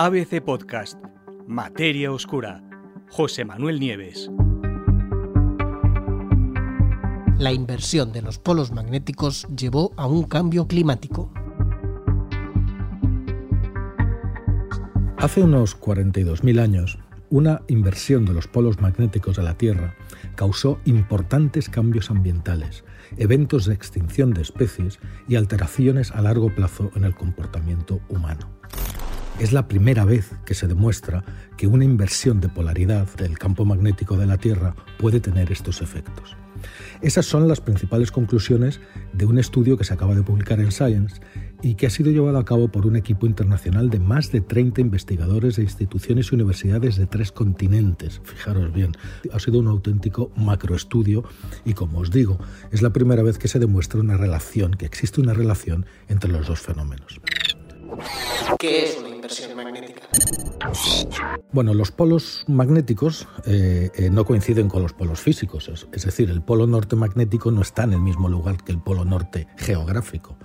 ABC Podcast, Materia Oscura, José Manuel Nieves. La inversión de los polos magnéticos llevó a un cambio climático. Hace unos 42.000 años, una inversión de los polos magnéticos de la Tierra causó importantes cambios ambientales, eventos de extinción de especies y alteraciones a largo plazo en el comportamiento humano. Es la primera vez que se demuestra que una inversión de polaridad del campo magnético de la Tierra puede tener estos efectos. Esas son las principales conclusiones de un estudio que se acaba de publicar en Science y que ha sido llevado a cabo por un equipo internacional de más de 30 investigadores de instituciones y universidades de tres continentes. Fijaros bien, ha sido un auténtico macroestudio y como os digo, es la primera vez que se demuestra una relación, que existe una relación entre los dos fenómenos. ¿Qué es una inversión magnética? Bueno, los polos magnéticos eh, eh, no coinciden con los polos físicos, es decir, el polo norte magnético no está en el mismo lugar que el polo norte geográfico.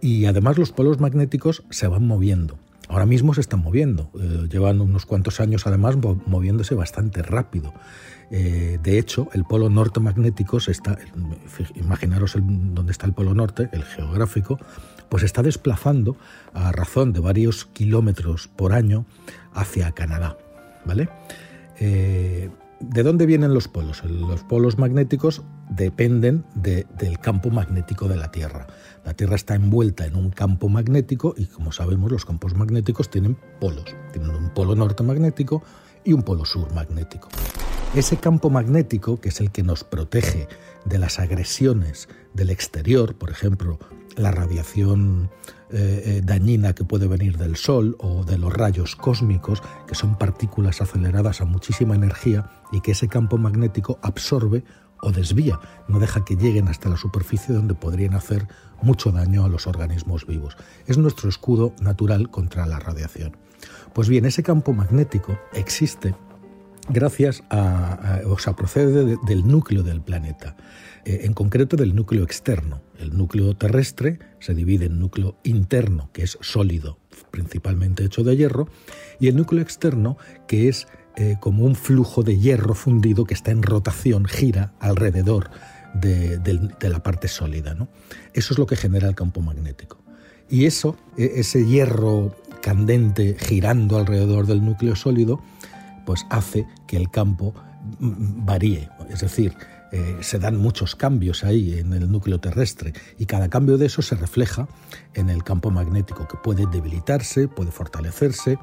Y además los polos magnéticos se van moviendo. Ahora mismo se están moviendo. Eh, llevan unos cuantos años además moviéndose bastante rápido. Eh, de hecho, el polo norte magnético se está, imaginaros dónde está el polo norte, el geográfico, pues está desplazando a razón de varios kilómetros por año hacia Canadá. ¿Vale? Eh, ¿De dónde vienen los polos? Los polos magnéticos dependen del campo magnético de la Tierra. La Tierra está envuelta en un campo magnético y como sabemos los campos magnéticos tienen polos. Tienen un polo norte magnético y un polo sur magnético. Ese campo magnético, que es el que nos protege de las agresiones del exterior, por ejemplo, la radiación eh, eh, dañina que puede venir del Sol o de los rayos cósmicos, que son partículas aceleradas a muchísima energía y que ese campo magnético absorbe o desvía, no deja que lleguen hasta la superficie donde podrían hacer mucho daño a los organismos vivos. Es nuestro escudo natural contra la radiación. Pues bien, ese campo magnético existe gracias a, o sea, procede del núcleo del planeta, eh, en concreto del núcleo externo. El núcleo terrestre se divide en núcleo interno, que es sólido, principalmente hecho de hierro, y el núcleo externo, que es eh, como un flujo de hierro fundido que está en rotación, gira alrededor de, la parte sólida. ¿no? Eso es lo que genera el campo magnético. Y eso, e, ese hierro candente girando alrededor del núcleo sólido, pues hace que el campo varíe. Es decir, eh, se dan muchos cambios ahí en el núcleo terrestre y cada cambio de eso se refleja en el campo magnético, que puede debilitarse, puede fortalecerse,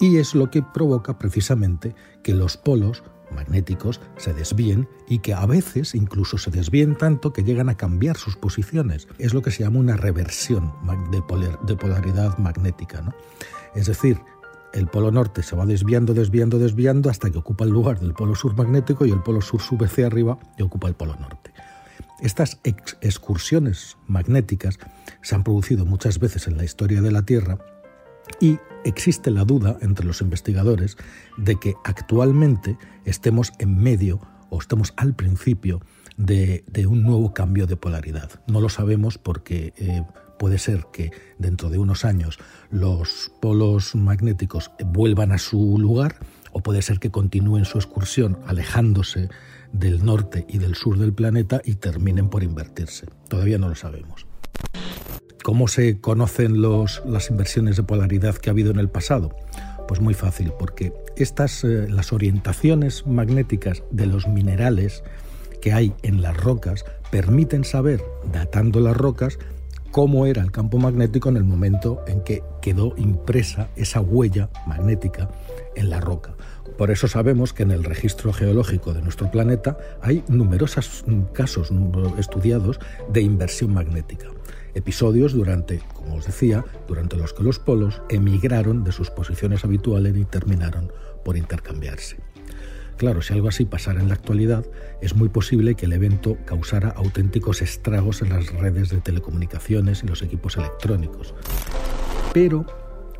y es lo que provoca precisamente que los polos magnéticos se desvíen y que a veces incluso se desvíen tanto que llegan a cambiar sus posiciones. Es lo que se llama una reversión de, polaridad magnética. ¿no? Es decir, el polo norte se va desviando, desviando, desviando hasta que ocupa el lugar del polo sur magnético y el polo sur sube hacia arriba y ocupa el polo norte. Estas excursiones magnéticas se han producido muchas veces en la historia de la Tierra y existe la duda entre los investigadores de que actualmente estemos en medio o estemos al principio de, un nuevo cambio de polaridad. No lo sabemos porque eh, puede ser que dentro de unos años los polos magnéticos vuelvan a su lugar o puede ser que continúen su excursión alejándose del norte y del sur del planeta y terminen por invertirse. Todavía no lo sabemos. ¿Cómo se conocen las inversiones de polaridad que ha habido en el pasado? Pues muy fácil, porque estas, eh, las orientaciones magnéticas de los minerales que hay en las rocas permiten saber, datando las rocas, cómo era el campo magnético en el momento en que quedó impresa esa huella magnética en la roca. Por eso sabemos que en el registro geológico de nuestro planeta hay numerosos casos estudiados de inversión magnética episodios durante, como os decía, durante los que los polos emigraron de sus posiciones habituales y terminaron por intercambiarse. Claro, si algo así pasara en la actualidad, es muy posible que el evento causara auténticos estragos en las redes de telecomunicaciones y los equipos electrónicos. Pero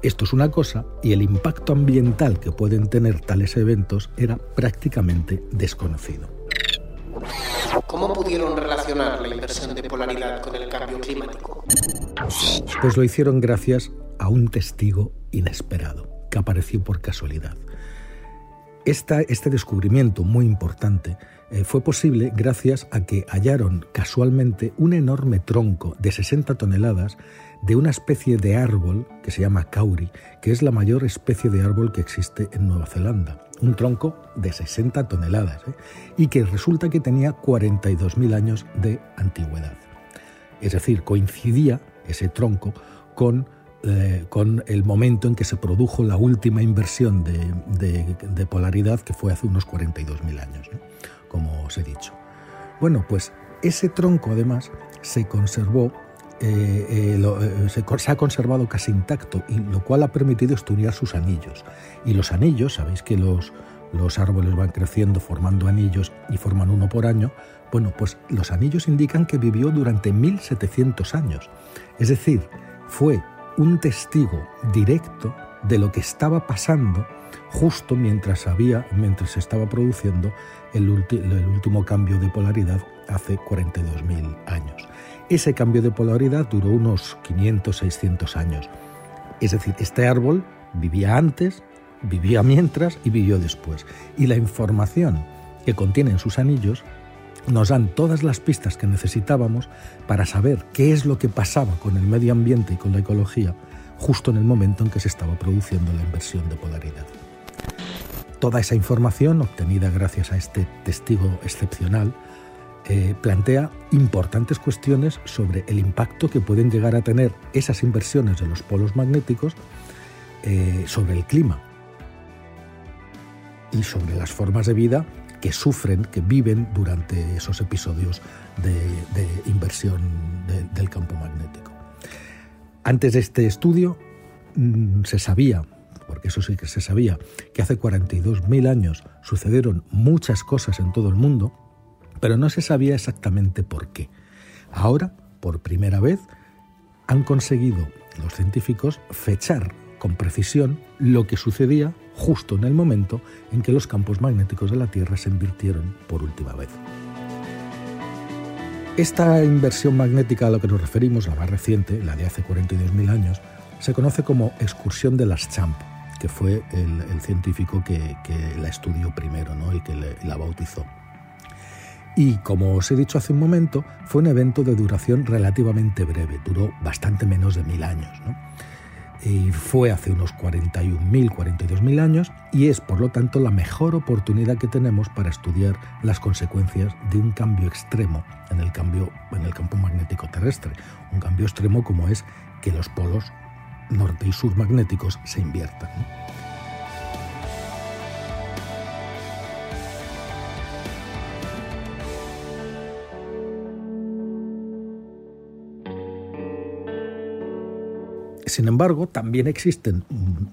esto es una cosa y el impacto ambiental que pueden tener tales eventos era prácticamente desconocido. ¿Cómo pudieron relacionar la inversión de polaridad con el cambio climático? Pues lo hicieron gracias a un testigo inesperado que apareció por casualidad. Este descubrimiento muy importante eh, fue posible gracias a que hallaron casualmente un enorme tronco de 60 toneladas de una especie de árbol que se llama kauri, que es la mayor especie de árbol que existe en Nueva Zelanda. Un tronco de 60 toneladas ¿eh? y que resulta que tenía 42.000 años de antigüedad. Es decir, coincidía ese tronco con, eh, con el momento en que se produjo la última inversión de, polaridad, que fue hace unos 42.000 años, como os he dicho. Bueno, pues ese tronco además se conservó eh, eh, se, se, ha conservado casi intacto, y lo cual ha permitido estudiar sus anillos. Y los anillos, sabéis que los, los árboles van creciendo formando anillos y forman uno por año, bueno, pues los anillos indican que vivió durante 1700 años. Es decir, fue un testigo directo de lo que estaba pasando justo mientras había, mientras se estaba produciendo el, el último cambio de polaridad hace 42.000 años. Ese cambio de polaridad duró unos 500, 600 años. Es decir, este árbol vivía antes, vivía mientras y vivió después. Y la información que contienen sus anillos nos dan todas las pistas que necesitábamos para saber qué es lo que pasaba con el medio ambiente y con la ecología justo en el momento en que se estaba produciendo la inversión de polaridad. Toda esa información, obtenida gracias a este testigo excepcional, eh, plantea importantes cuestiones sobre el impacto que pueden llegar a tener esas inversiones de los polos magnéticos eh, sobre el clima y sobre las formas de vida que sufren, que viven durante esos episodios de, inversión del campo magnético. Antes de este estudio mm, se sabía, porque eso sí que se sabía, que hace 42.000 años sucedieron muchas cosas en todo el mundo, pero no se sabía exactamente por qué. Ahora, por primera vez, han conseguido los científicos fechar con precisión lo que sucedía justo en el momento en que los campos magnéticos de la Tierra se invirtieron por última vez. Esta inversión magnética a la que nos referimos, la más reciente, la de hace 42.000 años, se conoce como excursión de las Champ, que fue el, científico que, la estudió primero ¿no? y que la bautizó. Y como os he dicho hace un momento, fue un evento de duración relativamente breve, duró bastante menos de mil años. Y fue hace unos 41.000, 42.000 años y es por lo tanto la mejor oportunidad que tenemos para estudiar las consecuencias de un cambio extremo en el, cambio, en el campo magnético terrestre. Un cambio extremo como es que los polos norte y sur magnéticos se inviertan. Sin embargo, también existen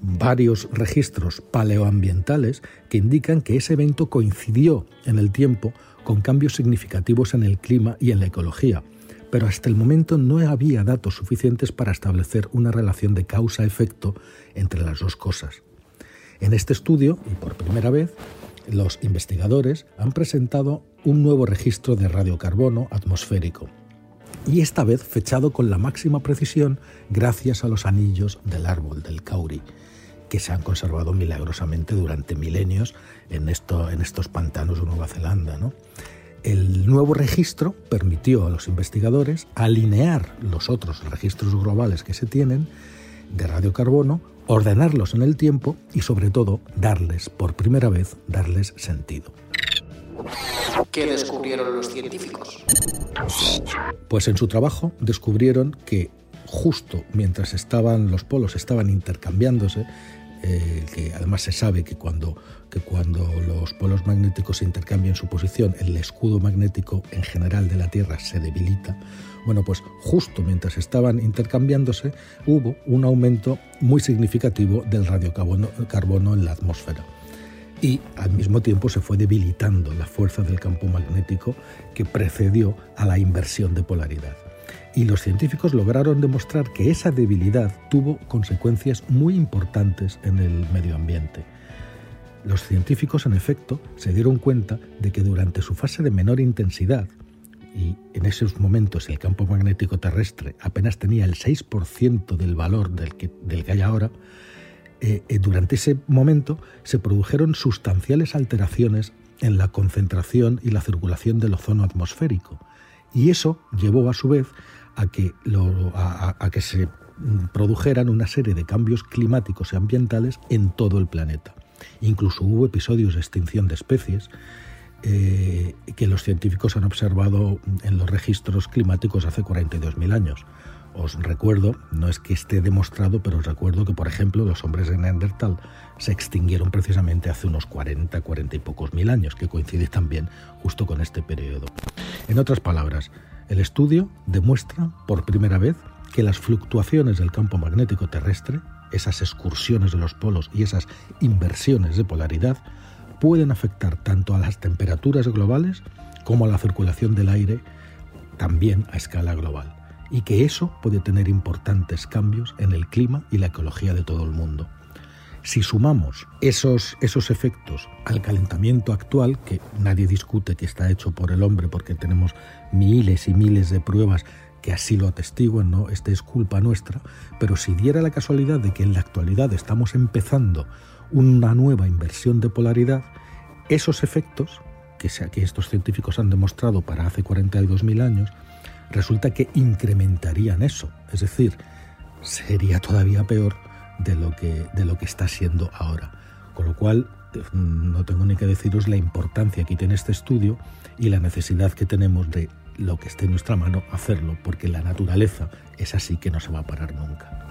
varios registros paleoambientales que indican que ese evento coincidió en el tiempo con cambios significativos en el clima y en la ecología, pero hasta el momento no había datos suficientes para establecer una relación de causa-efecto entre las dos cosas. En este estudio, y por primera vez, los investigadores han presentado un nuevo registro de radiocarbono atmosférico, y esta vez fechado con la máxima precisión gracias a los anillos del árbol del kauri, que se han conservado milagrosamente durante milenios en estos pantanos de Nueva Zelanda. El nuevo registro permitió a los investigadores alinear los otros registros globales que se tienen de radiocarbono, ordenarlos en el tiempo y sobre todo darles, por primera vez, darles sentido. ¿Qué descubrieron los científicos? Pues en su trabajo descubrieron que justo mientras estaban los polos estaban intercambiándose, eh, que además se sabe que cuando, que cuando los polos magnéticos intercambian su posición, el escudo magnético en general de la Tierra se debilita. Bueno, pues justo mientras estaban intercambiándose hubo un aumento muy significativo del radiocarbono en la atmósfera y al mismo tiempo se fue debilitando la fuerza del campo magnético que precedió a la inversión de polaridad. Y los científicos lograron demostrar que esa debilidad tuvo consecuencias muy importantes en el medio ambiente. Los científicos, en efecto, se dieron cuenta de que durante su fase de menor intensidad, y en esos momentos el campo magnético terrestre apenas tenía el 6% del valor del que, del que hay ahora, eh, eh, durante ese momento se produjeron sustanciales alteraciones en la concentración y la circulación del ozono atmosférico. Y eso llevó a su vez a que, a que se produjeran una serie de cambios climáticos y ambientales en todo el planeta. Incluso hubo episodios de extinción de especies eh, que los científicos han observado en los registros climáticos hace 42.000 años. Os recuerdo, no es que esté demostrado, pero os recuerdo que, por ejemplo, los hombres de Neandertal se extinguieron precisamente hace unos 40, 40 y pocos mil años, que coincide también justo con este periodo. En otras palabras, el estudio demuestra por primera vez que las fluctuaciones del campo magnético terrestre, esas excursiones de los polos y esas inversiones de polaridad, pueden afectar tanto a las temperaturas globales como a la circulación del aire, también a escala global, y que eso puede tener importantes cambios en el clima y la ecología de todo el mundo. Si sumamos esos, esos efectos al calentamiento actual, que nadie discute que está hecho por el hombre porque tenemos miles y miles de pruebas que así lo atestiguan, ¿no? Esta es culpa nuestra, pero si diera la casualidad de que en la actualidad estamos empezando una nueva inversión de polaridad, esos efectos que, que estos científicos han demostrado para hace 42.000 años, resulta que incrementarían eso. Es decir, sería todavía peor de lo que, de lo que está siendo ahora. Con lo cual, no tengo ni que deciros la importancia que tiene este estudio y la necesidad que tenemos de lo que esté en nuestra mano hacerlo, porque la naturaleza es así que no se va a parar nunca.